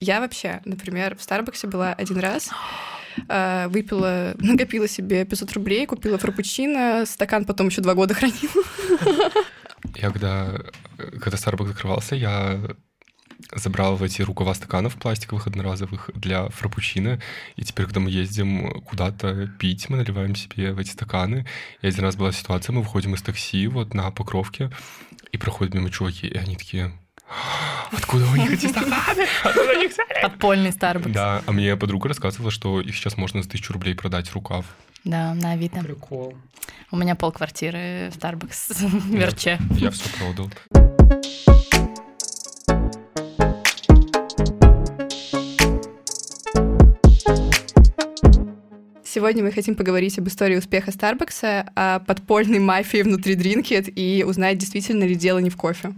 Я вообще, например, в Старбаксе была один раз, э, выпила, накопила себе 500 рублей, купила фрапучино, стакан потом еще два года хранила. Я когда, когда Starbucks закрывался, я забрал в эти рукава стаканов пластиковых одноразовых для фрапучино, и теперь, когда мы ездим куда-то пить, мы наливаем себе в эти стаканы. И один раз была ситуация, мы выходим из такси вот на Покровке, и проходят мимо чуваки, и они такие, Откуда у них эти стаканы? Откуда у них Подпольный Starbucks. Да, а мне подруга рассказывала, что их сейчас можно за тысячу рублей продать рукав. Да, на Авито. Прикол. У меня полквартиры в Starbucks мерче. Я, я все продал. Сегодня мы хотим поговорить об истории успеха Старбакса, о подпольной мафии внутри Дринкет и узнать, действительно ли дело не в кофе.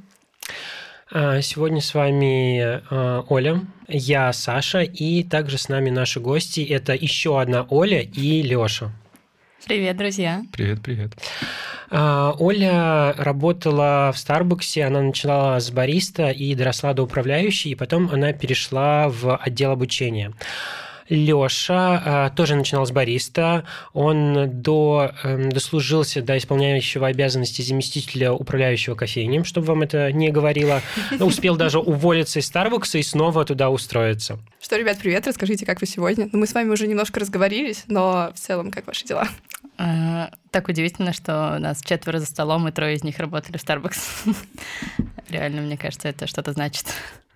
А, сегодня с вами а, Оля, я Саша, и также с нами наши гости. Это еще одна Оля и Леша. Привет, друзья. Привет, привет. А, Оля работала в Старбаксе, она начала с бариста и доросла до управляющей, и потом она перешла в отдел обучения. Леша а, тоже начинал с бариста. Он до, эм, дослужился до исполняющего обязанности заместителя управляющего кофейнем, чтобы вам это не говорило. Успел даже уволиться из Старбакса и снова туда устроиться. Что, ребят, привет, расскажите, как вы сегодня? Ну, мы с вами уже немножко разговорились, но в целом, как ваши дела? А, так удивительно, что у нас четверо за столом, и трое из них работали в Starbucks. Реально, мне кажется, это что-то значит.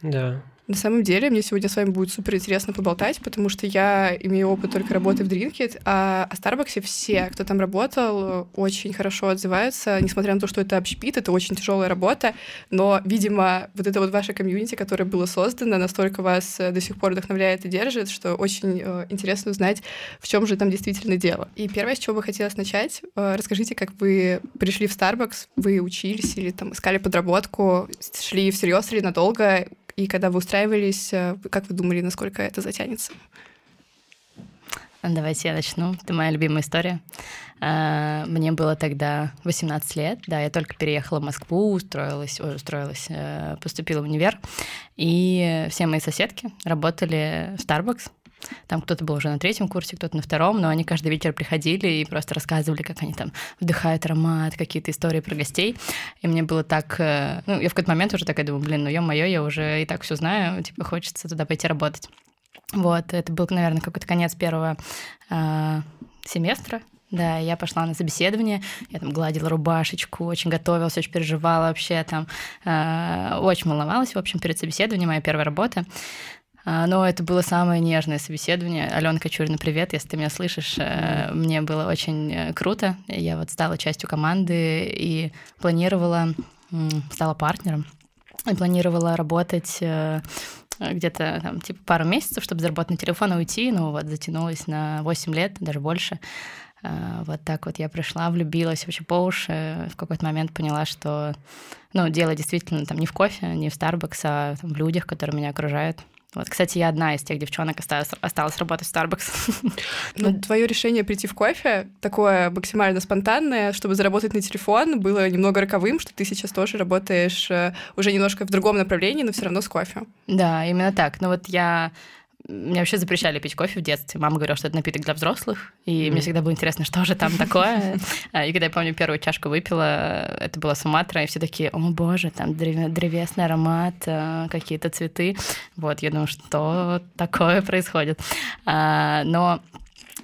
Да. На самом деле, мне сегодня с вами будет супер интересно поболтать, потому что я имею опыт только работы в Drinkit, а о Старбаксе все, кто там работал, очень хорошо отзываются, несмотря на то, что это общепит, это очень тяжелая работа, но, видимо, вот это вот ваше комьюнити, которое было создано, настолько вас э, до сих пор вдохновляет и держит, что очень э, интересно узнать, в чем же там действительно дело. И первое, с чего бы хотелось начать, э, расскажите, как вы пришли в Starbucks, вы учились или там искали подработку, шли всерьез или надолго, и когда вы устраивались, э, как вы думали, насколько это затянется? Давайте я начну. Это моя любимая история. А, мне было тогда 18 лет, да, я только переехала в Москву, устроилась, ой, устроилась, э, поступила в универ, и все мои соседки работали в Starbucks, там кто-то был уже на третьем курсе, кто-то на втором, но они каждый вечер приходили и просто рассказывали, как они там вдыхают аромат, какие-то истории про гостей. И мне было так... Э, ну, я в какой-то момент уже такая думаю, блин, ну ё-моё, я уже и так все знаю, типа хочется туда пойти работать. Вот, это был, наверное, какой-то конец первого э, семестра, да, я пошла на собеседование, я там гладила рубашечку, очень готовилась, очень переживала вообще там, э, очень волновалась, в общем, перед собеседованием, моя первая работа. А, но это было самое нежное собеседование. Алена Кочурина, привет, если ты меня слышишь. Э, мне было очень э, круто. Я вот стала частью команды и планировала, стала партнером, и планировала работать э, где-то там типа пару месяцев, чтобы заработать на телефон и уйти. Ну вот, затянулась на 8 лет, даже больше. Вот так вот я пришла, влюбилась вообще по уши. В какой-то момент поняла, что ну, дело действительно там не в кофе, не в Starbucks, а там, в людях, которые меня окружают. Вот, кстати, я одна из тех девчонок осталась, осталась работать в Starbucks. Ну, твое решение прийти в кофе, такое максимально спонтанное, чтобы заработать на телефон, было немного роковым, что ты сейчас тоже работаешь э, уже немножко в другом направлении, но все равно с кофе. Да, именно так. Ну вот я мне вообще запрещали пить кофе в детстве. Мама говорила, что это напиток для взрослых. И mm. мне всегда было интересно, что же там такое. А, и когда я помню, первую чашку выпила, это была Суматра, и все такие, о боже, там древесный аромат, а, какие-то цветы. Вот, я думаю, что такое происходит. А, но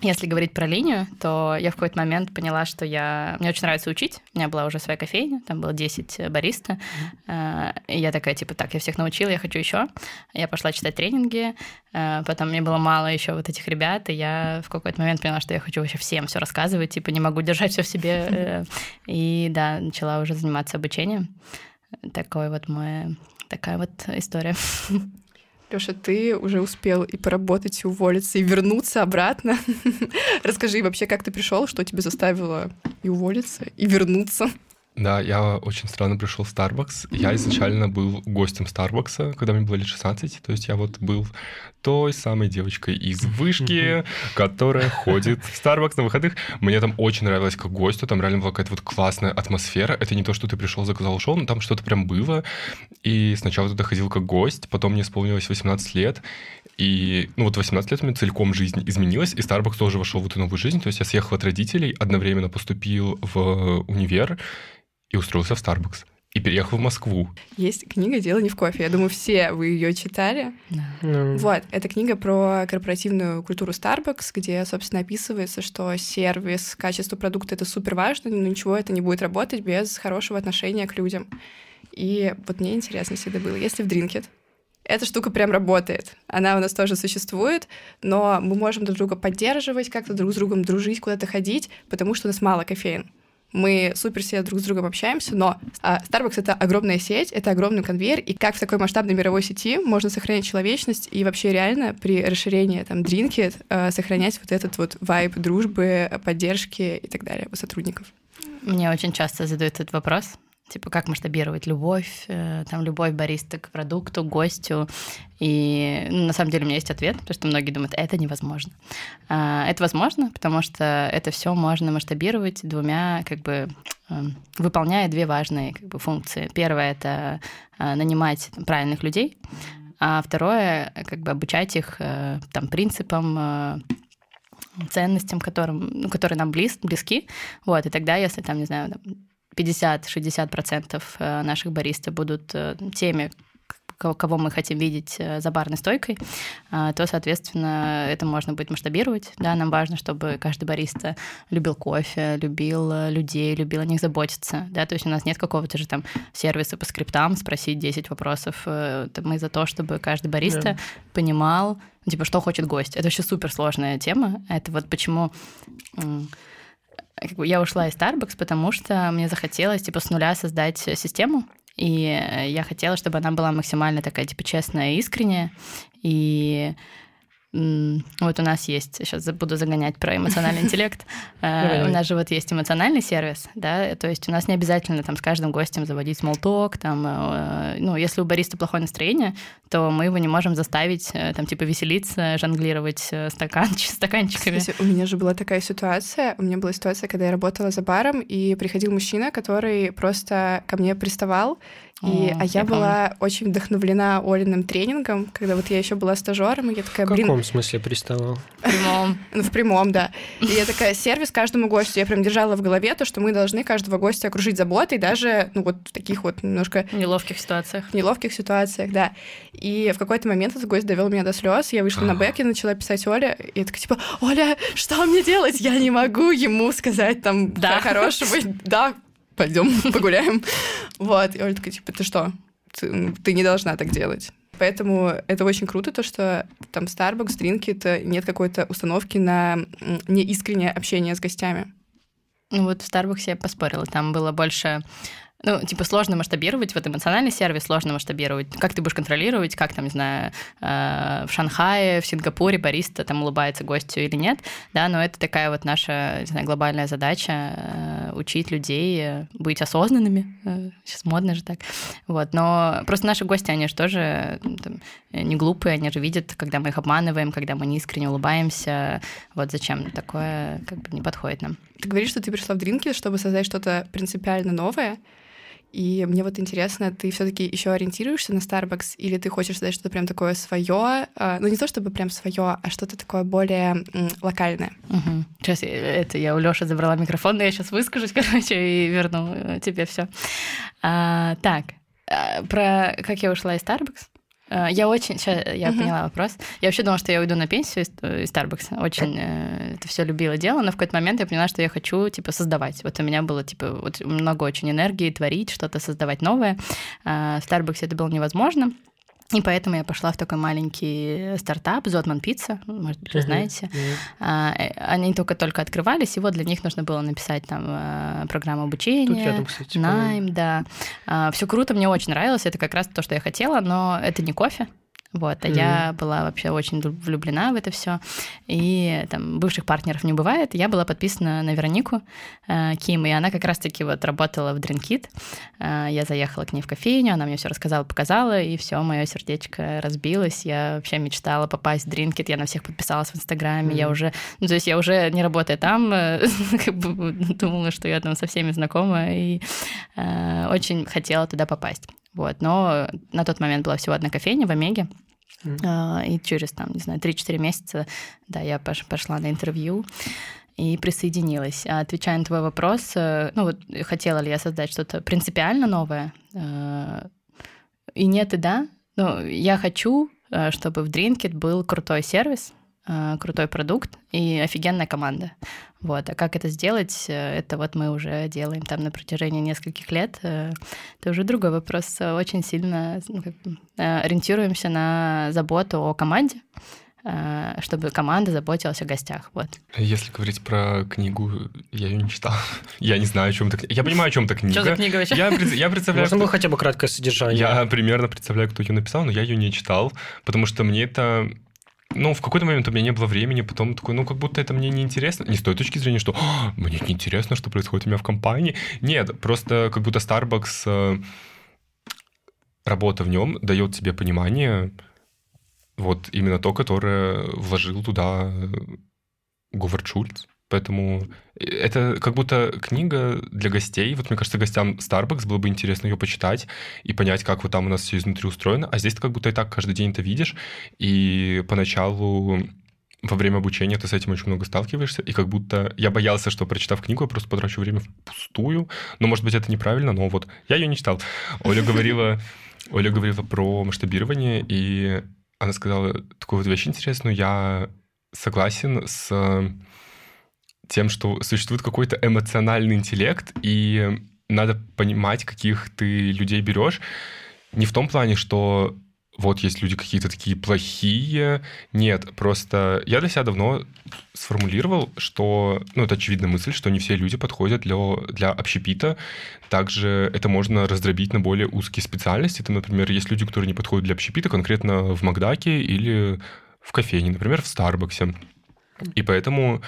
если говорить про линию, то я в какой-то момент поняла, что я... Мне очень нравится учить. У меня была уже своя кофейня, там было 10 бариста. Mm-hmm. И я такая, типа, так, я всех научила, я хочу еще. Я пошла читать тренинги, а, потом мне было мало еще вот этих ребят, и я в какой-то момент поняла, что я хочу вообще всем все рассказывать, типа, не могу держать все в себе. Э, и да, начала уже заниматься обучением. Такой вот мой такая вот история. Леша, ты уже успел и поработать, и уволиться, и вернуться обратно. Расскажи вообще, как ты пришел, что тебя заставило и уволиться, и вернуться? Да, я очень странно пришел в Starbucks. Я изначально был гостем Starbucks, когда мне было лет 16. То есть я вот был той самой девочкой из вышки, которая ходит в Starbucks на выходных. Мне там очень нравилось как гостю, там реально была какая-то вот классная атмосфера. Это не то, что ты пришел, заказал, ушел, но там что-то прям было. И сначала туда ходил как гость, потом мне исполнилось 18 лет, и, ну, вот 18 лет у меня целиком жизнь изменилась, и Starbucks тоже вошел в эту новую жизнь. То есть я съехал от родителей, одновременно поступил в универ и устроился в Starbucks и переехал в Москву. Есть книга «Дело не в кофе». Я думаю, все вы ее читали. Да. Вот, это книга про корпоративную культуру Starbucks, где, собственно, описывается, что сервис, качество продукта — это супер важно, но ничего это не будет работать без хорошего отношения к людям. И вот мне интересно всегда было, если в Drinkit эта штука прям работает. Она у нас тоже существует, но мы можем друг друга поддерживать, как-то друг с другом дружить, куда-то ходить, потому что у нас мало кофеин. Мы супер все друг с другом общаемся, но а, Starbucks — это огромная сеть, это огромный конвейер, и как в такой масштабной мировой сети можно сохранять человечность и вообще реально при расширении там дринки э, сохранять вот этот вот вайб дружбы, поддержки и так далее у сотрудников. Мне очень часто задают этот вопрос. Типа, как масштабировать любовь, э, там, любовь бариста к продукту, гостю. И ну, на самом деле у меня есть ответ, потому что многие думают, это невозможно. А, Это возможно, потому что это все можно масштабировать двумя, как бы, эм, выполняя две важные как бы, функции. Первое — это э, нанимать там, правильных людей, а второе — как бы обучать их э, там, принципам, ценностям, которым, ну, которые нам близ, близки. Вот, и тогда, если там, не знаю, 50-60% э, наших бариста будут э, теми, ко- кого мы хотим видеть э, за барной стойкой, то, соответственно, это можно будет масштабировать. Да, нам важно, чтобы каждый бариста любил кофе, любил людей, любил о них заботиться. Да, то есть у нас нет какого-то же там сервиса по скриптам, спросить 10 вопросов. Мы за то, чтобы каждый бариста Да. понимал, типа, что хочет гость. Это вообще суперсложная тема. Это вот почему как бы я ушла из Starbucks, потому что мне захотелось типа с нуля создать систему, и я хотела, чтобы она была максимально такая типа честная искренняя. И вот у нас есть, сейчас буду загонять про эмоциональный интеллект, Э, у нас же вот есть эмоциональный сервис, да, то есть у нас не обязательно там с каждым гостем заводить смолток, там, э, ну, если у бариста плохое настроение, то мы его не можем заставить э, там типа веселиться, жонглировать стаканч- стаканчиками. Кстати, у меня же была такая ситуация. У меня была ситуация, когда я работала за баром, и приходил мужчина, который просто ко мне приставал. И, О, а я, я была очень вдохновлена Олиным тренингом, когда вот я еще была стажером, и я такая, в блин, каком смысле приставал? В прямом. ну, в прямом, да. И я такая, сервис каждому гостю. Я прям держала в голове то, что мы должны каждого гостя окружить заботой, даже, ну, вот в таких вот немножко В неловких ситуациях. неловких ситуациях, да. И в какой-то момент этот гость довел меня до слез. Я вышла на бэк и начала писать Оле. И я такая, типа, Оля, что мне делать? Я не могу ему сказать там Да. да. хорошего. Да, пойдем погуляем. Вот. И Оля такая, типа, ты что? Ты, ну, ты не должна так делать. Поэтому это очень круто, то, что там Starbucks, Drinkit, нет какой-то установки на неискреннее общение с гостями. Ну вот в Starbucks я поспорила, там было больше... Ну, типа, сложно масштабировать, вот эмоциональный сервис сложно масштабировать. Как ты будешь контролировать, как там, не знаю, э, в Шанхае, в Сингапуре бариста там улыбается гостю или нет, да, но это такая вот наша, не знаю, глобальная задача э, учить людей э, быть осознанными, сейчас модно же так, вот, но просто наши гости, они же тоже там, не глупые, они же видят, когда мы их обманываем, когда мы неискренне улыбаемся, вот зачем такое как бы не подходит нам. Ты говоришь, что ты пришла в Дринки, чтобы создать что-то принципиально новое. И мне вот интересно, ты все-таки еще ориентируешься на Starbucks, или ты хочешь создать что-то прям такое свое, ну не то чтобы прям свое, а что-то такое более локальное. Угу. Сейчас я, это я у Лёши забрала микрофон, но я сейчас выскажусь, короче, и верну э, тебе все. так, а, про как я ушла из Starbucks. А, Я очень, сейчас я Мгм. поняла вопрос. Я вообще думала, что я уйду на пенсию из, э, Starbucks. Очень э, это все любила дело, но в какой-то момент я поняла, что я хочу типа создавать. Вот у меня было типа вот много очень энергии творить, что-то создавать новое. В Starbucks это было невозможно. И поэтому я пошла в такой маленький стартап Зотман Пицца, может быть, вы знаете. А, э, Они только-только открывались, и вот для них нужно было написать там э, программу обучения. Тут рядом, кстати, по-моему. Найм, да. Все круто, мне очень нравилось. Это как раз то, что я хотела, но это не кофе. Вот, а mm-hmm. я была вообще очень влюблена в это все. И там бывших партнеров не бывает. Я была подписана на Веронику э, Ким, и она как раз-таки вот работала в Drinkit. Э, я заехала к ней в кофейню, она мне все рассказала, показала, и все, мое сердечко разбилось. Я вообще мечтала попасть в Drinkit, я на всех подписалась в Инстаграме, mm-hmm. я уже, ну, то есть я уже не работая там, э, как бы думала, что я там со всеми знакома, и э, очень хотела туда попасть. Вот, но на тот момент была всего одна кофейня в Омеге, mm. и через, там, не знаю, 3-4 месяца, да, я пошла на интервью и присоединилась. А отвечая на твой вопрос, э, ну вот хотела ли я создать что-то принципиально новое? Э, и нет, и да. Ну, я хочу, э, чтобы в Drinkit был крутой сервис, крутой продукт и офигенная команда. Вот. А как это сделать, э, это вот мы уже делаем там на протяжении нескольких лет. Э, это уже другой вопрос. Очень сильно ну, э, ориентируемся на заботу о команде, чтобы команда заботилась о гостях. Вот. Если говорить про книгу, я ее не читал. Я не знаю, о чем это Я понимаю, о чем это книга. Что за книга вообще? Я, я представляю... Можно было хотя бы краткое содержание? Я примерно представляю, кто ее написал, но я ее не читал, потому что мне это ну, в какой-то момент у меня не было времени, потом такой, ну, как будто это мне не интересно. Не с той точки зрения, что «А, мне не интересно, что происходит у меня в компании. Нет, просто как будто Starbucks, э, работа в нем дает тебе понимание, вот именно то, которое вложил туда Говард Шульц. Поэтому э, это как будто книга для гостей. Вот мне кажется, гостям Starbucks было бы интересно ее почитать и понять, как вот там у нас все изнутри устроено. А здесь ты как будто и так каждый день это видишь. И поначалу во время обучения ты с этим очень много сталкиваешься, и как будто я боялся, что прочитав книгу, я просто потрачу время впустую. Но, может быть, это неправильно, но вот я ее не читал. Оля говорила, Оля говорила про масштабирование, и она сказала такую вот вещь интересную. Я согласен с тем, что существует какой-то эмоциональный интеллект, и надо понимать, каких ты людей берешь. Не в том плане, что вот есть люди какие-то такие плохие. Нет, просто я для себя давно сформулировал, что, ну, это очевидная мысль, что не все люди подходят для, для общепита. Также это можно раздробить на более узкие специальности. Там, например, есть люди, которые не подходят для общепита конкретно в Макдаке или в кофейне, например, в Старбаксе. И поэтому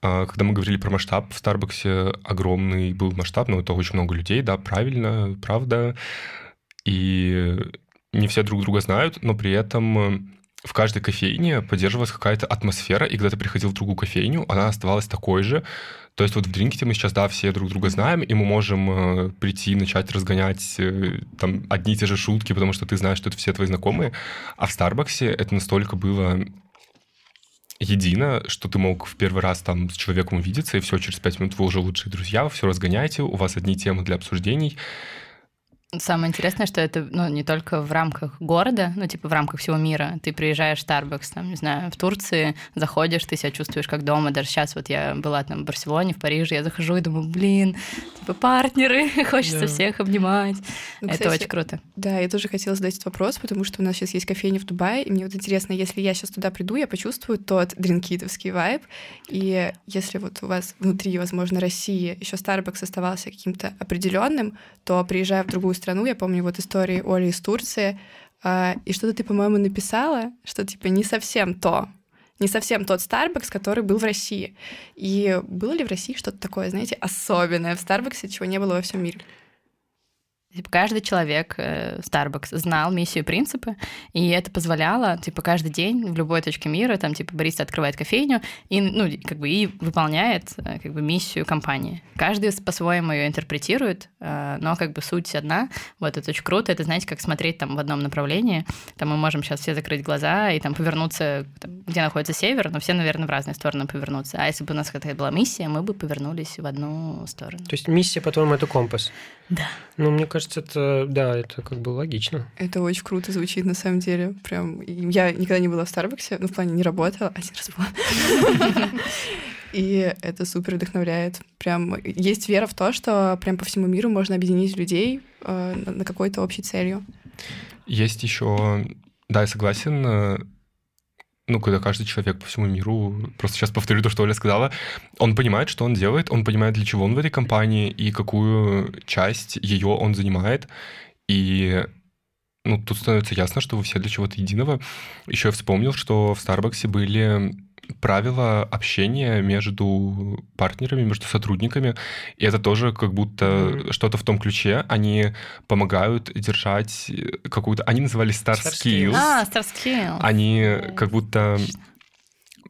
когда мы говорили про масштаб, в Старбаксе огромный был масштаб, но это очень много людей, да, правильно, правда. И не все друг друга знают, но при этом э, в каждой кофейне поддерживалась какая-то атмосфера, и когда ты приходил в другую кофейню, она оставалась такой же. То есть вот в Дринкете мы сейчас, да, все друг друга знаем, и мы можем э, прийти начать разгонять э, там одни и те же шутки, потому что ты знаешь, что это все твои знакомые. А в Старбаксе это настолько было едино, что ты мог в первый раз там с человеком увидеться, и все, через пять минут вы уже лучшие друзья, вы все разгоняете, у вас одни темы для обсуждений. Самое интересное, что это ну, не только в рамках города, ну, типа в рамках всего мира. Ты приезжаешь в Starbucks, там, не знаю, в Турции, заходишь, ты себя чувствуешь как дома. Даже сейчас вот я была там в Барселоне, в Париже, я захожу и думаю, блин, типа партнеры, хочется да. всех обнимать. Ну, это кстати, очень круто. Да, я тоже хотела задать этот вопрос, потому что у нас сейчас есть кофейня в Дубае, и мне вот интересно, если я сейчас туда приду, я почувствую тот дринкитовский вайб, и если вот у вас внутри, возможно, России еще Starbucks оставался каким-то определенным, то приезжая в другую страну. Я помню вот истории Оли из Турции. А, и что-то ты, по-моему, написала, что типа не совсем то, не совсем тот Starbucks, который был в России. И было ли в России что-то такое, знаете, особенное в Старбаксе, чего не было во всем мире? Типа, каждый человек э, Starbucks знал миссию и принципы, и это позволяло, типа, каждый день в любой точке мира, там, типа, бариста открывает кофейню и, ну, как бы, и выполняет, э, как бы, миссию компании. Каждый по-своему ее интерпретирует, э, но, как бы, суть одна. Вот, это очень круто. Это, знаете, как смотреть там в одном направлении. Там мы можем сейчас все закрыть глаза и там повернуться, там, где находится север, но все, наверное, в разные стороны повернуться. А если бы у нас какая-то была миссия, мы бы повернулись в одну сторону. То есть миссия, по-твоему, это компас? Да. Ну, мне кажется, это, да, это как бы логично. Это очень круто звучит, на самом деле. Прям, я никогда не была в Старбаксе, ну, в плане не работала, один раз была. И это супер вдохновляет. Прям есть вера в то, что прям по всему миру можно объединить людей э, на какой-то общей целью. Есть еще, да, я согласен, э, ну, когда каждый человек по всему миру, просто сейчас повторю то, что Оля сказала, он понимает, что он делает, он понимает, для чего он в этой компании и какую часть ее он занимает. И ну, тут становится ясно, что вы все для чего-то единого. Еще я вспомнил, что в Старбаксе были правила общения между партнерами, между сотрудниками. И это тоже как будто mm-hmm. что-то в том ключе. Они помогают держать какую-то... Они назывались Star, Star Skills. А, Star Skills. Они как будто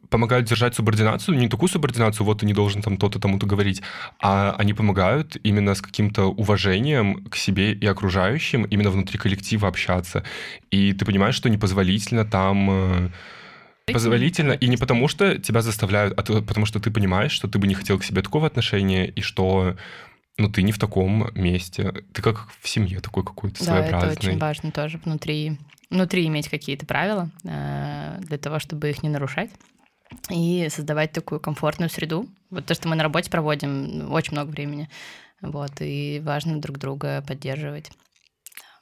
помогают держать субординацию, не такую субординацию, вот ты не должен там то-то тому-то говорить, а они помогают именно с каким-то уважением к себе и окружающим, именно внутри коллектива общаться. И ты понимаешь, что непозволительно там э, позволительно, и не потому, что тебя заставляют, а потому что ты понимаешь, что ты бы не хотел к себе такого отношения, и что ну, ты не в таком месте. Ты как в семье такой какой-то да, своеобразный. это очень важно тоже внутри, внутри иметь какие-то правила э, для того, чтобы их не нарушать и создавать такую комфортную среду. Вот то, что мы на работе проводим очень много времени, вот, и важно друг друга поддерживать.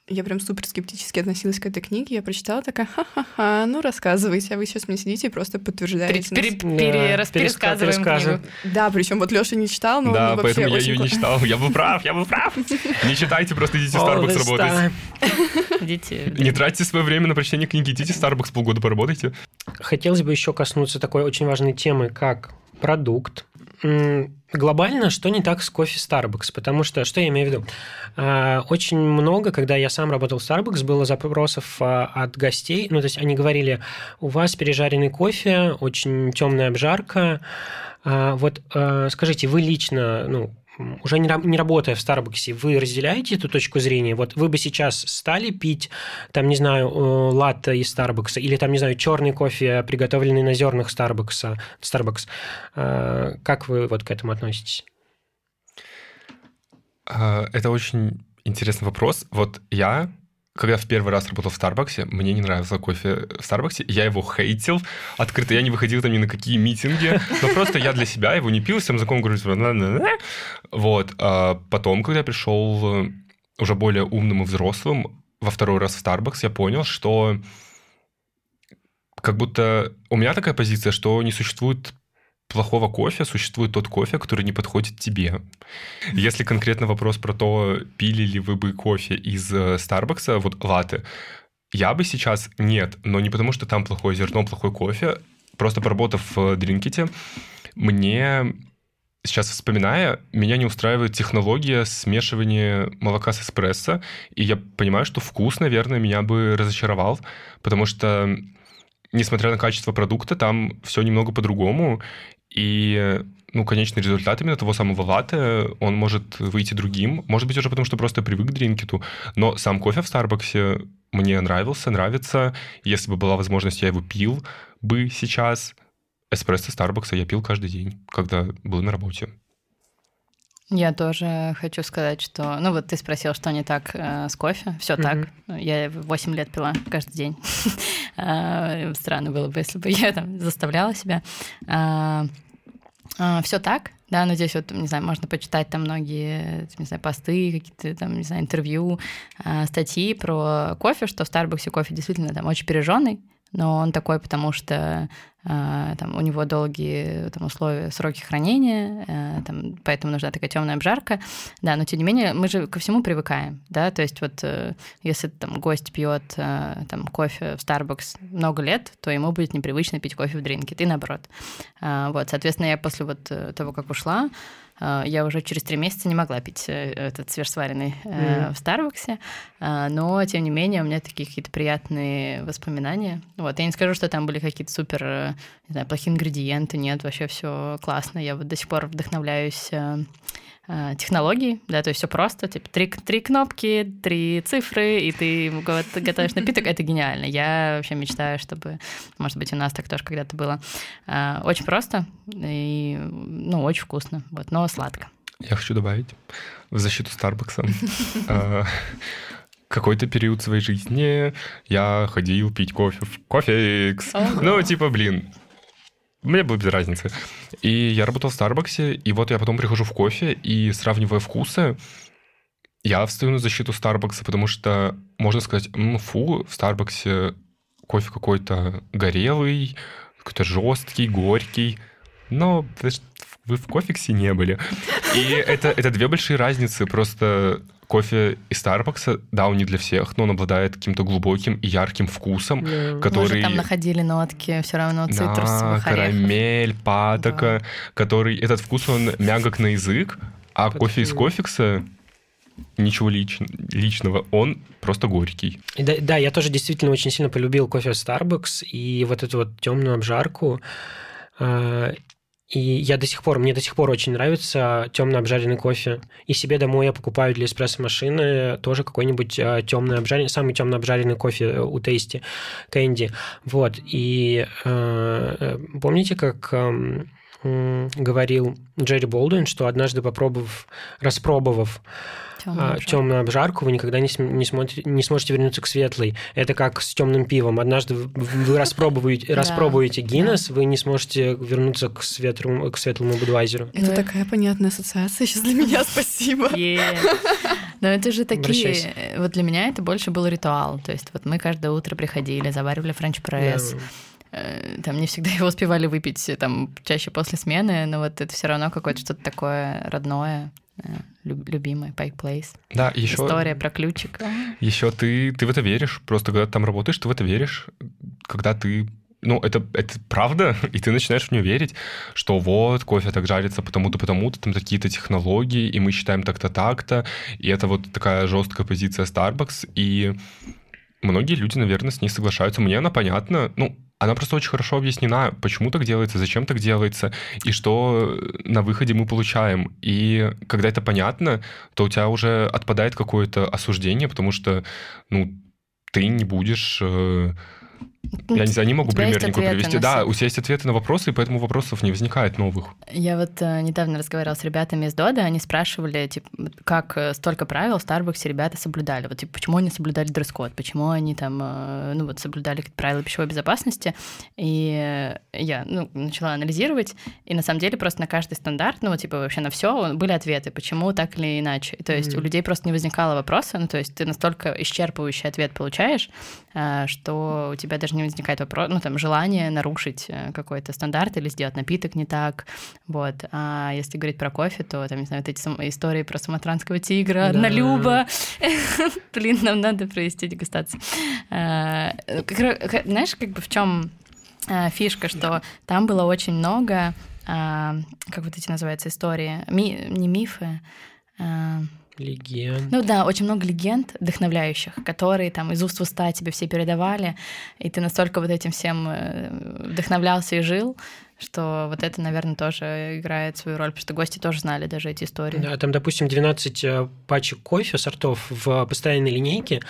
Я прям супер скептически относилась к этой книге. Я прочитала такая, ха-ха-ха, ну рассказывайте, а вы сейчас мне сидите и просто подтверждаете. Пере- пере- да, пересказываем книгу. Да, причем вот Леша не читал, но Да, он поэтому я ее не читал. Я был прав, я был прав. Не читайте, просто идите в Starbucks работать. Идите. Не тратьте свое время на прочтение книги, идите в Starbucks полгода поработайте. Хотелось бы еще коснуться такой очень важной темы, как продукт, глобально, что не так с кофе Starbucks? Потому что, что я имею в виду? А, очень много, когда я сам работал в Starbucks, было запросов а, от гостей. Ну, то есть они говорили, у вас пережаренный кофе, очень темная обжарка. А, вот скажите, вы лично, ну, уже не, не работая в Старбаксе, вы разделяете эту точку зрения? Вот вы бы сейчас стали пить, там, не знаю, э, латте из Старбакса или там, не знаю, черный кофе, приготовленный на зернах Старбакса, Starbucks. Э, как вы вот к этому относитесь? А, это очень интересный вопрос. Вот я когда в первый раз работал в Старбаксе, мне не нравился кофе в Старбаксе, я его хейтил открыто, я не выходил там ни на какие митинги, но просто я для себя его не пил, всем знакомым говорю, типа, вот. А потом, когда я пришел э, уже более умным и взрослым во второй раз в Starbucks, я понял, что как будто у меня такая позиция, что не существует плохого кофе, существует тот кофе, который не подходит тебе. Если конкретно вопрос про то, пили ли вы бы кофе из Старбакса, э, вот латы, я бы сейчас нет, но не потому, что там плохое зерно, плохой кофе. Просто поработав в Дринкете, мне сейчас вспоминая, меня не устраивает технология смешивания молока с эспрессо, и я понимаю, что вкус, наверное, меня бы разочаровал, потому что, несмотря на качество продукта, там все немного по-другому, и ну, конечный результат именно того самого латте, он может выйти другим. Может быть, уже потому, что просто привык к дринкету. Но сам кофе в Старбаксе мне нравился, нравится. Если бы была возможность, я его пил бы сейчас. Эспрессо Старбакса я пил каждый день, когда был на работе. Я тоже хочу сказать, что... Ну вот ты спросил, что не так э, с кофе. Все mm-hmm. так. Я 8 лет пила каждый день. А, странно было бы, если бы я там заставляла себя. А, а, Все так, да, но здесь вот, не знаю, можно почитать там многие, не знаю, посты, какие-то там, не знаю, интервью, статьи про кофе, что в Старбаксе кофе действительно там очень пережженный, но он такой, потому что э, там, у него долгие там, условия, сроки хранения, э, там, поэтому нужна такая темная обжарка. Да, но тем не менее мы же ко всему привыкаем, да, то есть вот э, если там гость пьет там кофе в Starbucks много лет, то ему будет непривычно пить кофе в дринке, и наоборот. Вот, соответственно, я после вот того, как ушла, я уже через три месяца не могла пить э, этот свежесваренный mm. в Старбаксе, но, тем не менее, у меня такие какие-то приятные воспоминания. Вот, я не скажу, что там были какие-то супер, э, не знаю, плохие ингредиенты, нет, вообще все классно. Я вот до сих пор вдохновляюсь Э, технологий, да, то есть все просто, типа три, три кнопки, три цифры, и ты готовишь напиток, это гениально. Я вообще мечтаю, чтобы, может быть, у нас так тоже когда-то было. Э, очень просто и, ну, очень вкусно, вот, но сладко. Я хочу добавить в защиту Старбакса. Э, какой-то период своей жизни я ходил пить кофе в кофеикс. Ну, типа, блин, мне было без разницы. И я работал в Старбаксе, и вот я потом прихожу в кофе, и сравнивая вкусы, я встаю на защиту Старбакса, потому что, можно сказать, ну, фу, в Старбаксе кофе какой-то горелый, какой-то жесткий, горький. Но вы в кофексе не были. И это, это две большие разницы. Просто кофе из Старбакса, да, он не для всех, но он обладает каким-то глубоким и ярким вкусом, Мы который... же там находили нотки все равно Да, цитрусовых орехов. карамель, патока, который... Этот вкус, он мягок на язык, а кофе из кофекса ничего лич- личного, он просто горький. Да, да, я тоже действительно очень сильно полюбил кофе Starbucks и вот эту вот темную обжарку. И я до сих пор, мне до сих пор очень нравится темно обжаренный кофе. И себе домой я покупаю для эспрессо-машины тоже какой-нибудь темный обжаренный, самый темно обжаренный кофе у Тейсти, Кэнди. Вот. И э, помните, как м, говорил Джерри Болдуин, что однажды попробовав, распробовав Обжарку. темную обжарку, вы никогда не, см- не, смотри- не сможете вернуться к светлой. Это как с темным пивом. Однажды вы распробуете, распробуете Гиннес, вы не сможете вернуться к светлому, к светлому Будвайзеру. Это Ну, такая понятная ассоциация сейчас для меня, спасибо. Но это же такие... Э, Вот для меня это больше был ритуал. То есть вот мы каждое утро приходили, заваривали френч-пресс. Э, Там не всегда его успевали выпить, э, там чаще после смены, но вот это все равно какое-то что-то такое родное, люб- любимое, Pike Place. Да, еще... История про ключик. Еще ты, ты в это веришь. Просто когда ты там работаешь, ты в это веришь. Когда ты ну, это, это правда, и ты начинаешь в нее верить, что вот, кофе так жарится потому-то, потому-то, там какие-то технологии, и мы считаем так-то, так-то, и это вот такая жесткая позиция Starbucks, и многие люди, наверное, с ней соглашаются. Мне она понятна, ну, она просто очень хорошо объяснена, почему так делается, зачем так делается, и что на выходе мы получаем. И когда это понятно, то у тебя уже отпадает какое-то осуждение, потому что, ну, ты не будешь... Я не знаю, не могу У пример никакой привести. Да, у тебя есть ответы на вопросы, и поэтому вопросов не возникает новых. Я вот э, недавно разговаривала с ребятами из Дода, они спрашивали, типа, как э, столько правил в Старбаксе ребята соблюдали. Вот, типа, почему они соблюдали дресс-код, почему они там, э, ну, вот, соблюдали правила пищевой безопасности. И я, ну, начала анализировать, и на самом деле просто на каждый стандарт, ну, типа, вообще на все были ответы, почему так или иначе. И То есть у Мгм. людей просто не возникало вопроса, ну, то есть ты настолько исчерпывающий ответ получаешь, э, что у тебя даже не возникает вопрос, ну, там, желание нарушить э, какой-то стандарт или сделать напиток не так, вот. А если говорить про кофе, то, там, не знаю, вот эти сам- истории про самотранского тигра, Да. однолюба, блин, нам надо провести дегустацию. Ха- Знаешь, как бы в чем фишка, что там было очень много, а, как вот эти называются истории, Ми- не мифы, а, Легенд. ну да, очень много легенд вдохновляющих, которые там из уст в уста тебе все передавали, и ты настолько вот этим всем э, вдохновлялся и жил, что вот это, наверное, тоже играет свою роль, потому что гости тоже знали даже эти истории. Да, там, допустим, 12 э, пачек кофе, сортов в постоянной линейке,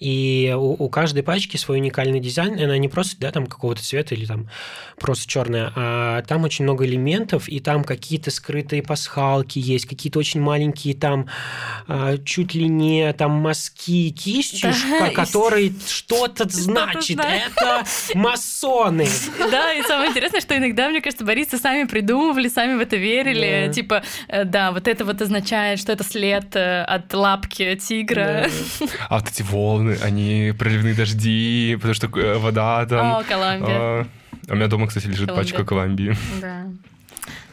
и у, у каждой пачки свой уникальный дизайн, и она не просто, да, там какого-то цвета или там просто черная, а там очень много элементов, и там какие-то скрытые пасхалки есть, какие-то очень маленькие там а, чуть ли не там мазки кистью, Да, ш- и- которые что-то значит. Это масоны. Да, и самое интересное, что иногда, мне кажется, баристы сами придумывали, сами в это верили. Да. Типа, э, да, вот это вот означает, что это след э, от лапки тигра. А вот эти волны, они проливные дожди, потому что э, вода там... О, Колумбия. А, а у меня дома, кстати, лежит Колумбия. пачка Колумбии. Да.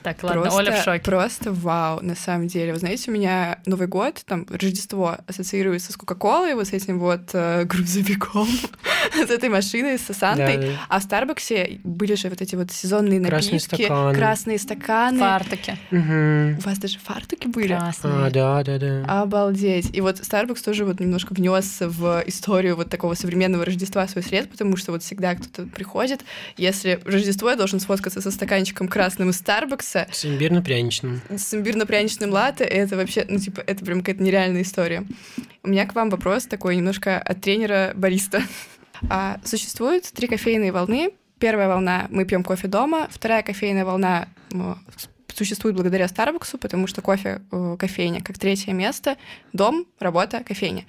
Так, ладно, просто, Оля в шоке. Просто вау, на самом деле. Вы знаете, у меня Новый год, там, Рождество ассоциируется с Кока-Колой, вот с этим вот э, грузовиком, с этой машиной, с Сантой. Да. А в Старбаксе были же вот эти вот сезонные Красные напитки, стаканы. красные стаканы. Фартуки. У вас даже фартуки были? Красные. А, да, да, да. Обалдеть. И вот Starbucks тоже вот немножко внес в историю вот такого современного Рождества свой след, потому что вот всегда кто-то приходит, если Рождество я должен сфоткаться со стаканчиком красным из Старбакса, С имбирно-пряничным. с имбирно-пряничным латте, это вообще, ну, типа, это прям какая-то нереальная история. У меня к вам вопрос такой немножко от тренера бариста. А, существует три кофейные волны. Первая волна — мы пьем кофе дома. Вторая кофейная волна существует благодаря Старбаксу, потому что кофе, э, кофейня как третье место, дом, работа, кофейня.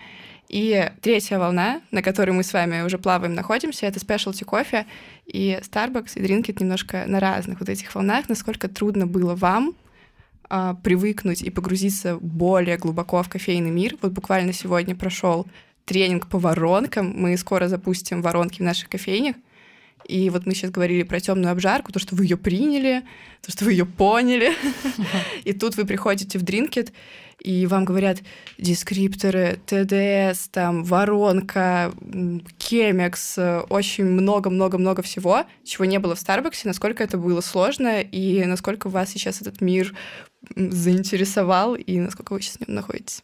И третья волна, на которой мы с вами уже плаваем, находимся, это спешлти кофе. И Starbucks и Drinkit немножко на разных вот этих волнах. Насколько трудно было вам а, привыкнуть и погрузиться более глубоко в кофейный мир. Вот буквально сегодня прошел тренинг по воронкам. Мы скоро запустим воронки в наших кофейнях. И вот мы сейчас говорили про темную обжарку, то, что вы ее приняли, то, что вы ее поняли. И тут вы приходите в Дринкет, и вам говорят дескрипторы, ТДС, там, воронка, кемекс, очень много-много-много всего, чего не было в Старбаксе, насколько это было сложно, и насколько вас сейчас этот мир заинтересовал, и насколько вы сейчас в нем находитесь.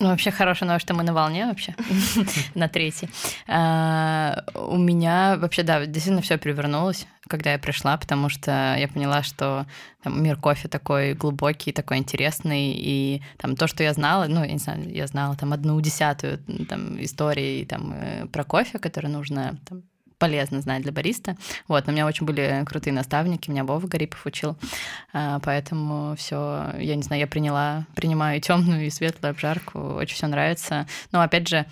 Ну, вообще хорошая новость, что мы на волне вообще, на третьей. А, у меня вообще, да, действительно все перевернулось, когда я пришла, потому что я поняла, что мир кофе такой глубокий, такой интересный, и там то, что я знала, ну, я не знаю, я знала там одну десятую там, истории там, э, про кофе, которые нужно там, полезно знать для бариста. Вот, но у меня очень были крутые наставники, меня Вова Гарипов учил, а, поэтому все, я не знаю, я приняла, принимаю и темную, и светлую обжарку, очень все нравится. Но опять же,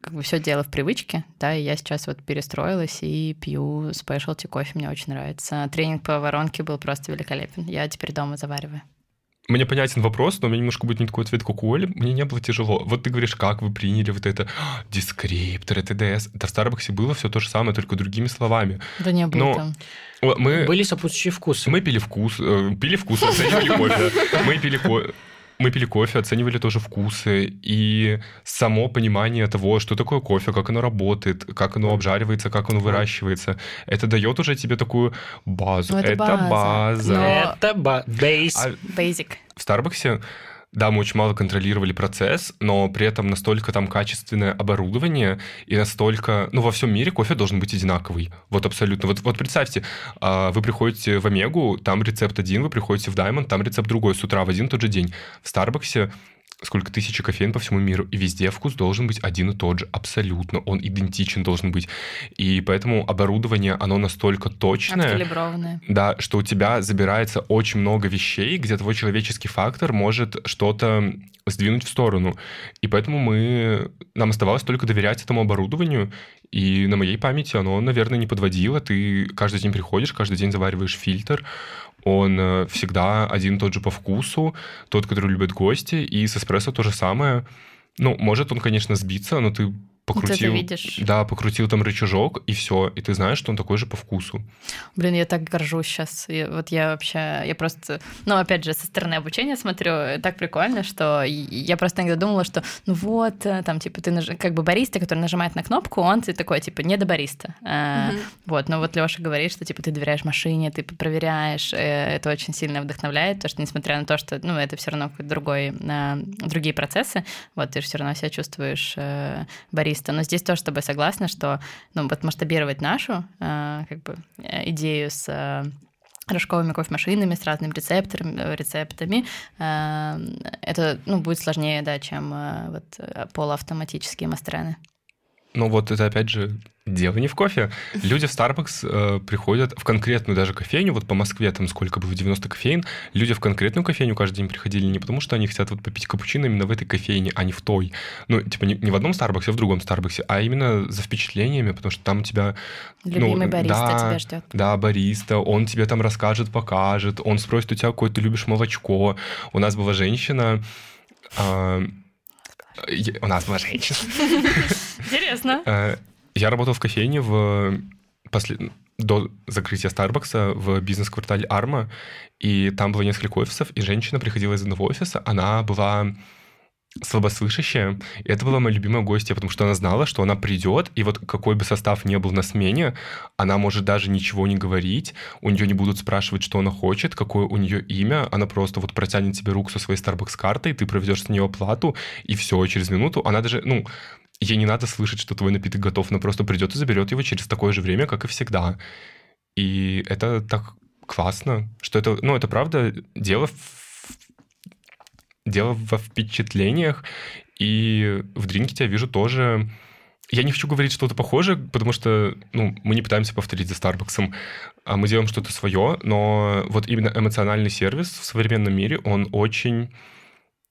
как бы все дело в привычке, да, и я сейчас вот перестроилась и пью спешлти кофе, мне очень нравится. Тренинг по воронке был просто великолепен. Я теперь дома завариваю. Мне понятен вопрос, но у меня немножко будет не такой ответ, как у Оли. Мне не было тяжело. Вот ты говоришь, как вы приняли вот это дескрипторы, ТДС. Да в Старбаксе было все то же самое, только другими словами. Да не было но... там. Мы... Были сопутствующие вкусы. Мы пили вкус, э, пили вкус, оценивали кофе. Мы пили кофе мы пили кофе, оценивали тоже вкусы и само понимание того, что такое кофе, как оно работает, как оно обжаривается, как оно выращивается. Это дает уже тебе такую базу. Ну, это, это база. база. Но... Это ба- base. А Basic. В Старбаксе да, мы очень мало контролировали процесс, но при этом настолько там качественное оборудование и настолько... Ну, во всем мире кофе должен быть одинаковый. Вот абсолютно. Вот, вот представьте, а, вы приходите в Омегу, там рецепт один, вы приходите в Diamond, там рецепт другой с утра в один тот же день. В Старбаксе сколько тысяч кофеин по всему миру, и везде вкус должен быть один и тот же, абсолютно, он идентичен должен быть. И поэтому оборудование, оно настолько точное, да, что у тебя забирается очень много вещей, где твой человеческий фактор может что-то сдвинуть в сторону. И поэтому мы, нам оставалось только доверять этому оборудованию, и на моей памяти оно, наверное, не подводило. Ты каждый день приходишь, каждый день завариваешь фильтр, он э, всегда один и тот же по вкусу, тот, который любят гости, и с эспрессо то же самое. Ну, может он, конечно, сбиться, но ты покрутил, видишь. да, покрутил там рычажок, и все, и ты знаешь, что он такой же по вкусу. Блин, я так горжусь сейчас. Я, вот я вообще, я просто, ну, опять же, со стороны обучения смотрю, так прикольно, что я просто иногда думала, что, ну вот, э, там, типа, ты наж... как бы бариста, который нажимает на кнопку, он ты такой, типа, не до бариста. Угу. Вот, но вот Леша говорит, что, типа, ты доверяешь машине, ты проверяешь, э, это очень сильно вдохновляет, то, что, несмотря на то, что, ну, это все равно какой-то другой, другие процессы, вот, ты же все равно себя чувствуешь э, бариста бариста. Но здесь тоже с тобой согласна, что ну, вот масштабировать нашу э, как бы, э, идею с э, рожковыми кофемашинами, с разными рецепторами, рецептами, это ну, будет сложнее, да, чем вот, полуавтоматические мастрены. Ну вот это опять же Дело не в кофе. Люди в Starbucks э, приходят в конкретную даже кофейню, вот по Москве там сколько было, 90 кофеин, люди в конкретную кофейню каждый день приходили не потому, что они хотят вот попить капучино именно в этой кофейне, а не в той. Ну, типа не, не в одном Starbucks, а в другом Starbucks, а именно за впечатлениями, потому что там у тебя... Ну, Любимый ну, бариста да, тебя ждет. Да, бариста, он тебе там расскажет, покажет, он спросит у тебя, какое ты любишь молочко. У нас была женщина... Э, у нас была женщина. Интересно. Я работал в кофейне в послед... до закрытия Старбакса в бизнес-квартале Арма, и там было несколько офисов, и женщина приходила из одного офиса, она была слабослышащая, и это была моя любимая гостья, потому что она знала, что она придет, и вот какой бы состав ни был на смене, она может даже ничего не говорить, у нее не будут спрашивать, что она хочет, какое у нее имя, она просто вот протянет тебе руку со своей Starbucks-картой, ты проведешь с нее оплату, и все, через минуту она даже, ну, ей не надо слышать, что твой напиток готов, она просто придет и заберет его через такое же время, как и всегда. И это так классно, что это, ну, это правда дело в, дело во впечатлениях, и в Дринкете я вижу тоже... Я не хочу говорить что-то похожее, потому что ну, мы не пытаемся повторить за Старбаксом, а мы делаем что-то свое, но вот именно эмоциональный сервис в современном мире, он очень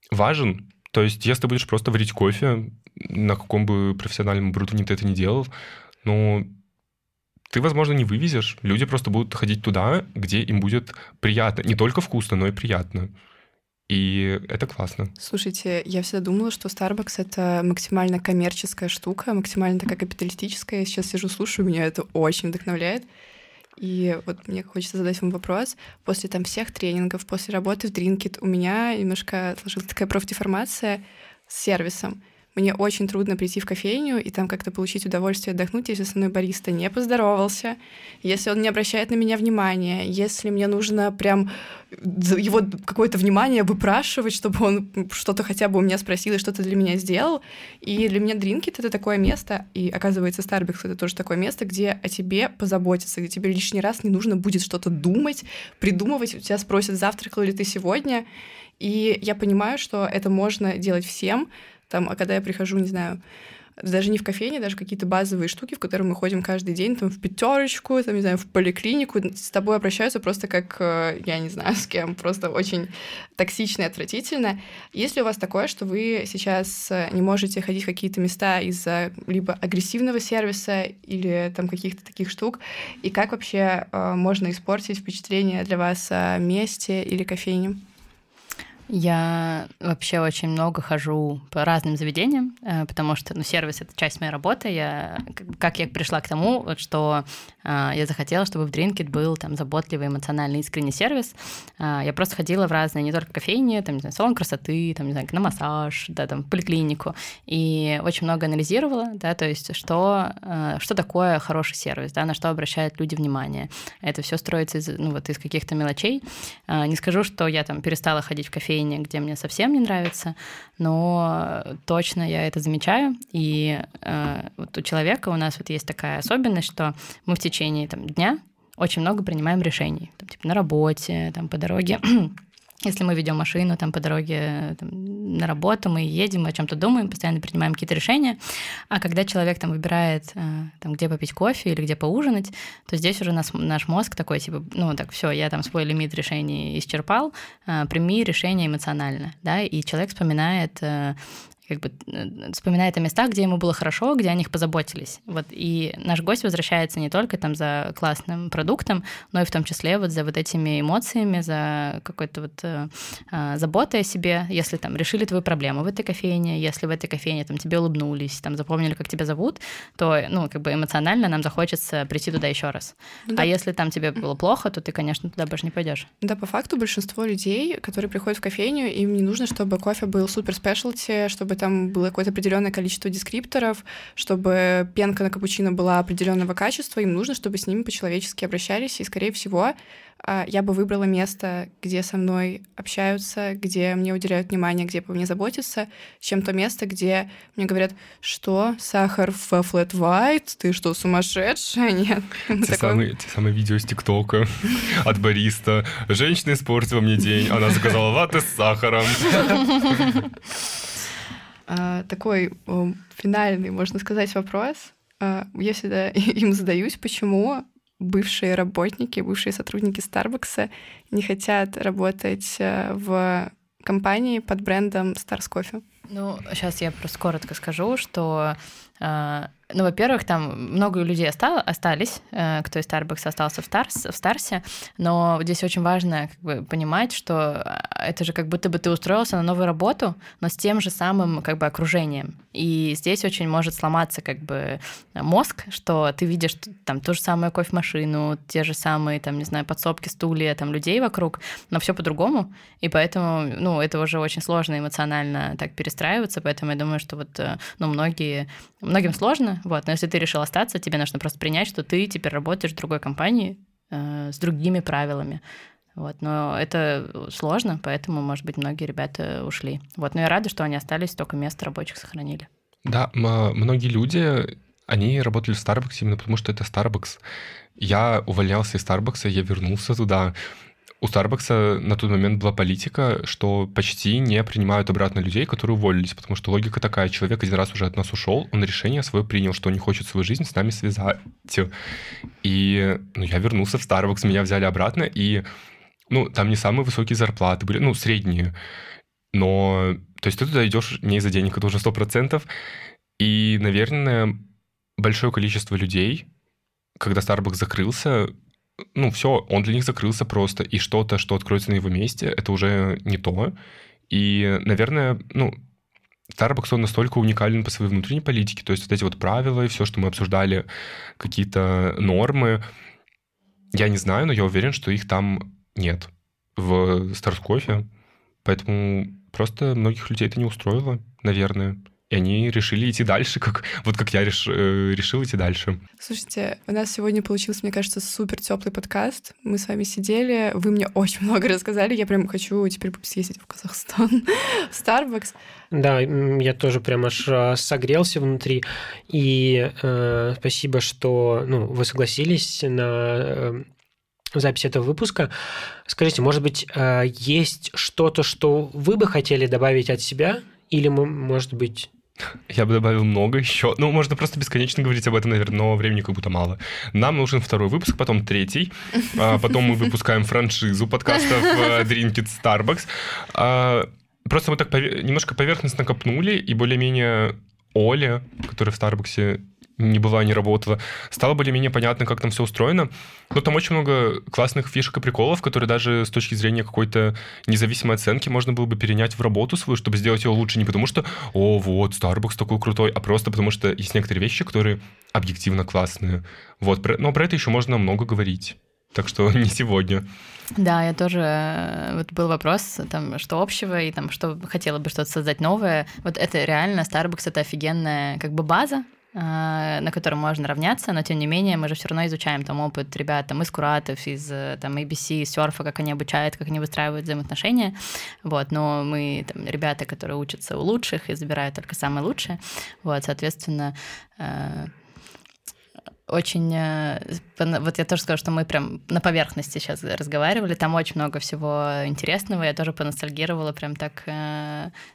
важен, то есть, если будешь просто варить кофе, на каком бы профессиональном оборудовании ты это не делал, ну, ты, возможно, не вывезешь. Люди просто будут ходить туда, где им будет приятно. Не только вкусно, но и приятно. И это классно. Слушайте, я всегда думала, что Starbucks — это максимально коммерческая штука, максимально такая капиталистическая. Я сейчас сижу, слушаю, меня это очень вдохновляет. И вот мне хочется задать вам вопрос. После там всех тренингов, после работы в Drinkit у меня немножко сложилась такая профдеформация с сервисом. Мне очень трудно прийти в кофейню и там как-то получить удовольствие отдохнуть, если со мной бариста не поздоровался, если он не обращает на меня внимания, если мне нужно прям его какое-то внимание выпрашивать, чтобы он что-то хотя бы у меня спросил и что-то для меня сделал. И для меня Drinkit — это такое место, и оказывается Starbucks — это тоже такое место, где о тебе позаботятся, где тебе лишний раз не нужно будет что-то думать, придумывать, у тебя спросят, завтракал ли ты сегодня, и я понимаю, что это можно делать всем, там, а когда я прихожу, не знаю, даже не в кофейне, даже какие-то базовые штуки, в которые мы ходим каждый день, там, в пятерочку, там, не знаю, в поликлинику, с тобой обращаются просто как, э, я не знаю, с кем, просто очень токсично и отвратительно. Если у вас такое, что вы сейчас э, не можете ходить в какие-то места из-за либо агрессивного сервиса или там каких-то таких штук, и как вообще э, можно испортить впечатление для вас о месте или кофейне? Я вообще очень много хожу по разным заведениям, э, потому что ну, сервис — это часть моей работы. Я, как я пришла к тому, что э, я захотела, чтобы в Drinkit был там заботливый, эмоциональный, искренний сервис. Э, я просто ходила в разные, не только кофейни, там, не знаю, салон красоты, там, не знаю, на массаж, да, там, в поликлинику, и очень много анализировала, да, то есть что, что такое хороший сервис, да, на что обращают люди внимание. Это все строится из, ну, вот из каких-то мелочей. Не скажу, что я там перестала ходить в кофейни направление, где мне совсем не нравится, но точно я это замечаю. И э, вот у человека у нас вот есть такая особенность, что мы в течение там, дня очень много принимаем решений, там, типа на работе, там, по дороге если мы ведем машину там по дороге там, на работу, мы едем, о чем-то думаем, постоянно принимаем какие-то решения. А когда человек там выбирает, э, там, где попить кофе или где поужинать, то здесь уже нас, наш мозг такой, типа, ну так, все, я там свой лимит решений исчерпал, э, прими решение эмоционально, да, и человек вспоминает э, как бы э, вспоминает о местах, где ему было хорошо, где о них позаботились. Вот, и наш гость возвращается не только там за классным продуктом, но и в том числе вот за вот этими эмоциями, за какой-то вот э, э, заботой о себе, если там решили твою проблему в этой кофейне, если в этой кофейне там тебе улыбнулись, там запомнили, как тебя зовут, то, ну, как бы эмоционально нам захочется прийти туда еще раз. Ну да. А если там тебе было плохо, то ты, конечно, туда больше не пойдешь. Да, по факту большинство людей, которые приходят в кофейню, им не нужно, чтобы кофе был супер спешлти, чтобы там было какое-то определенное количество дескрипторов, чтобы пенка на капучино была определенного качества, им нужно, чтобы с ними по-человечески обращались, и, скорее всего, а, я бы выбрала место, где со мной общаются, где мне уделяют внимание, где по мне заботятся, чем то место, где мне говорят, что сахар в flat white, ты что, сумасшедшая? Нет. Те, самые, те самые видео с ТикТока от бариста. Женщина испортила мне день, она заказала латте с сахаром. А, такой финальный, можно сказать, вопрос. А, я всегда им задаюсь, почему бывшие работники, бывшие сотрудники Starbucks не хотят работать э, в компании под брендом Stars Coffee. Ну, сейчас я просто коротко скажу, что ну, во-первых, там много людей осталось, остались, э, кто из Starbucks остался в, Старс, в Старсе, но здесь очень важно как бы, понимать, что а, это же как будто бы ты устроился на новую работу, но с тем же самым как бы окружением. И здесь очень может сломаться как бы мозг, что ты видишь там ту же самую кофемашину, те же самые, там, не знаю, подсобки, стулья, там, людей вокруг, но все по-другому, и поэтому, ну, это уже очень сложно эмоционально так перестраиваться, поэтому я думаю, что вот, э, ну, многие, многим сложно, вот. Но если ты решил остаться, тебе нужно просто принять, что ты теперь работаешь в другой компании э, с другими правилами. Вот, но это сложно, поэтому, может быть, многие ребята ушли. Вот, но я рада, что они остались, только место рабочих сохранили. Да, многие люди, они работали в Starbucks именно потому, что это Starbucks. Я увольнялся из Starbucks, я вернулся туда. У Starbucks на тот момент была политика, что почти не принимают обратно людей, которые уволились, потому что логика такая, человек один раз уже от нас ушел, он решение свое принял, что он не хочет свою жизнь с нами связать. И ну, я вернулся в Starbucks, меня взяли обратно, и ну, там не самые высокие зарплаты были, ну, средние. Но, то есть ты туда идешь не из-за денег, это уже сто процентов. И, наверное, большое количество людей, когда Starbucks закрылся, ну, все, он для них закрылся просто, и что-то, что откроется на его месте, это уже не то. И, наверное, ну, Starbucks, он настолько уникален по своей внутренней политике, то есть вот эти вот правила и все, что мы обсуждали, какие-то нормы, я не знаю, но я уверен, что их там нет в Старскофе, поэтому просто многих людей это не устроило, наверное и они решили идти дальше, как вот как я реш, э, решил идти дальше. Слушайте, у нас сегодня получился, мне кажется, супер теплый подкаст. Мы с вами сидели, вы мне очень много рассказали. Я прям хочу теперь съездить в Казахстан, в Starbucks. Да, я тоже прям аж а, согрелся внутри. И э, спасибо, что ну, вы согласились на э, запись этого выпуска. Скажите, может быть, э, есть что-то, что вы бы хотели добавить от себя? Или, может быть, я бы добавил много еще. Ну, можно просто бесконечно говорить об этом, наверное, но времени как будто мало. Нам нужен второй выпуск, потом третий. А потом мы выпускаем франшизу подкастов э, Drink It Starbucks. А, просто мы так немножко поверхностно копнули, и более-менее Оля, которая в Старбаксе не была, не работала, стало более-менее понятно, как там все устроено. Но там очень много классных фишек и приколов, которые даже с точки зрения какой-то независимой оценки можно было бы перенять в работу свою, чтобы сделать ее лучше не потому, что «О, вот, Starbucks такой крутой», а просто потому, что есть некоторые вещи, которые объективно классные. Вот, но про это еще можно много говорить. Так что не сегодня. Да, я тоже... Э, вот был вопрос, там, что общего, и там, что хотела бы что-то создать новое. Вот это реально, Starbucks — это офигенная как бы база, на котором можно равняться, но тем не менее мы же все равно изучаем там опыт ребят там, из Куратов, из э, там, ABC, из серфа, как они обучают, как они выстраивают взаимоотношения. Вот, но мы там, ребята, которые учатся у лучших и забирают только самое лучшее. Вот, соответственно, э, очень... Э, вот я тоже скажу, что мы прям на поверхности сейчас разговаривали, там очень много всего интересного, я тоже поностальгировала, прям так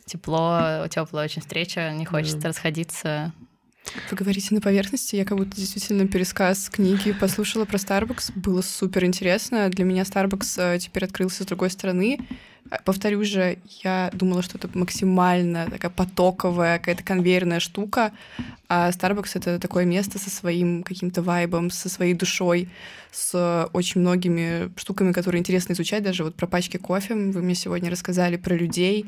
тепло, теплая очень встреча, не хочется mm. расходиться. Вы говорите на поверхности, я как будто действительно пересказ книги послушала про Starbucks, было супер интересно. Для меня Starbucks э, теперь открылся с другой стороны. Э, повторюсь же, я думала, что это максимально такая потоковая, какая-то конвейерная штука, а Starbucks — это такое место со своим каким-то вайбом, со своей душой, с очень многими штуками, которые интересно изучать. Даже вот про пачки кофе вы мне сегодня рассказали, про людей,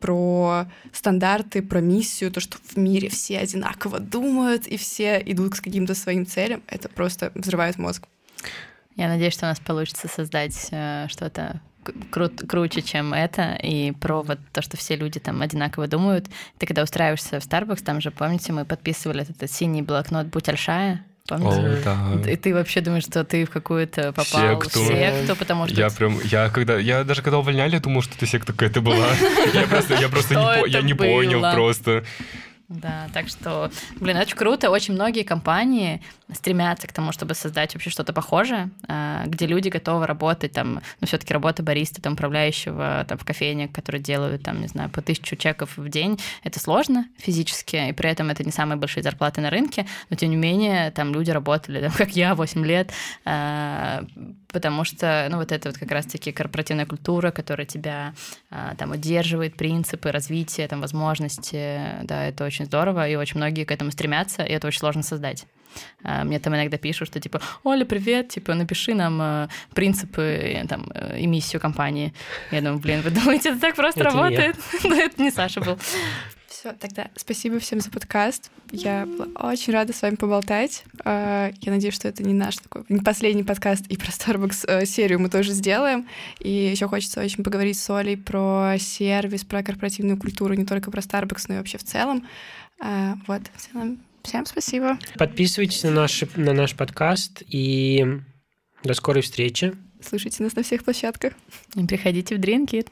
про стандарты, про миссию, то, что в мире все одинаково думают и все идут к каким-то своим целям, это просто взрывает мозг. Я надеюсь, что у нас получится создать э, что-то кру- круче, чем это, и про вот то, что все люди там одинаково думают. Ты когда устраиваешься в Starbucks, там же, помните, мы подписывали этот синий блокнот «Будь Альшая», помните? О, да. И ты вообще думаешь, что ты в какую-то попал секту, секту потому что... Я прям, я когда, я даже когда увольняли, думал, что это секта какая-то была. Я просто, я просто не, я не понял просто. Да, так что, блин, очень круто. Очень многие компании стремятся к тому, чтобы создать вообще что-то похожее, а, где люди готовы работать, там, ну, все-таки работа бариста, там, управляющего там, в кофейне, которые делают, там, не знаю, по тысячу чеков в день, это сложно физически, и при этом это не самые большие зарплаты на рынке, но, тем не менее, там люди работали, там, как я, 8 лет, а, потому что, ну, вот это вот как раз-таки корпоративная культура, которая тебя а, там удерживает, принципы развития, там, возможности, да, это очень здорово, и очень многие к этому стремятся, и это очень сложно создать. А, мне там иногда пишут, что типа, Оля, привет, типа, напиши нам э, принципы э, там, э, и миссию компании. Я думаю, блин, вы думаете, это так просто это работает? Но это не Саша был. Все, тогда спасибо всем за подкаст. Я была очень рада с вами поболтать. А, я надеюсь, что это не наш такой не последний подкаст, и про Starbucks серию мы тоже сделаем. И еще хочется очень поговорить с Олей про сервис, про корпоративную культуру, не только про Starbucks, но и вообще в целом. А, вот, всем Всем спасибо. Подписывайтесь на наш, на наш подкаст и до скорой встречи. Слушайте нас на всех площадках. И приходите в Дринкит.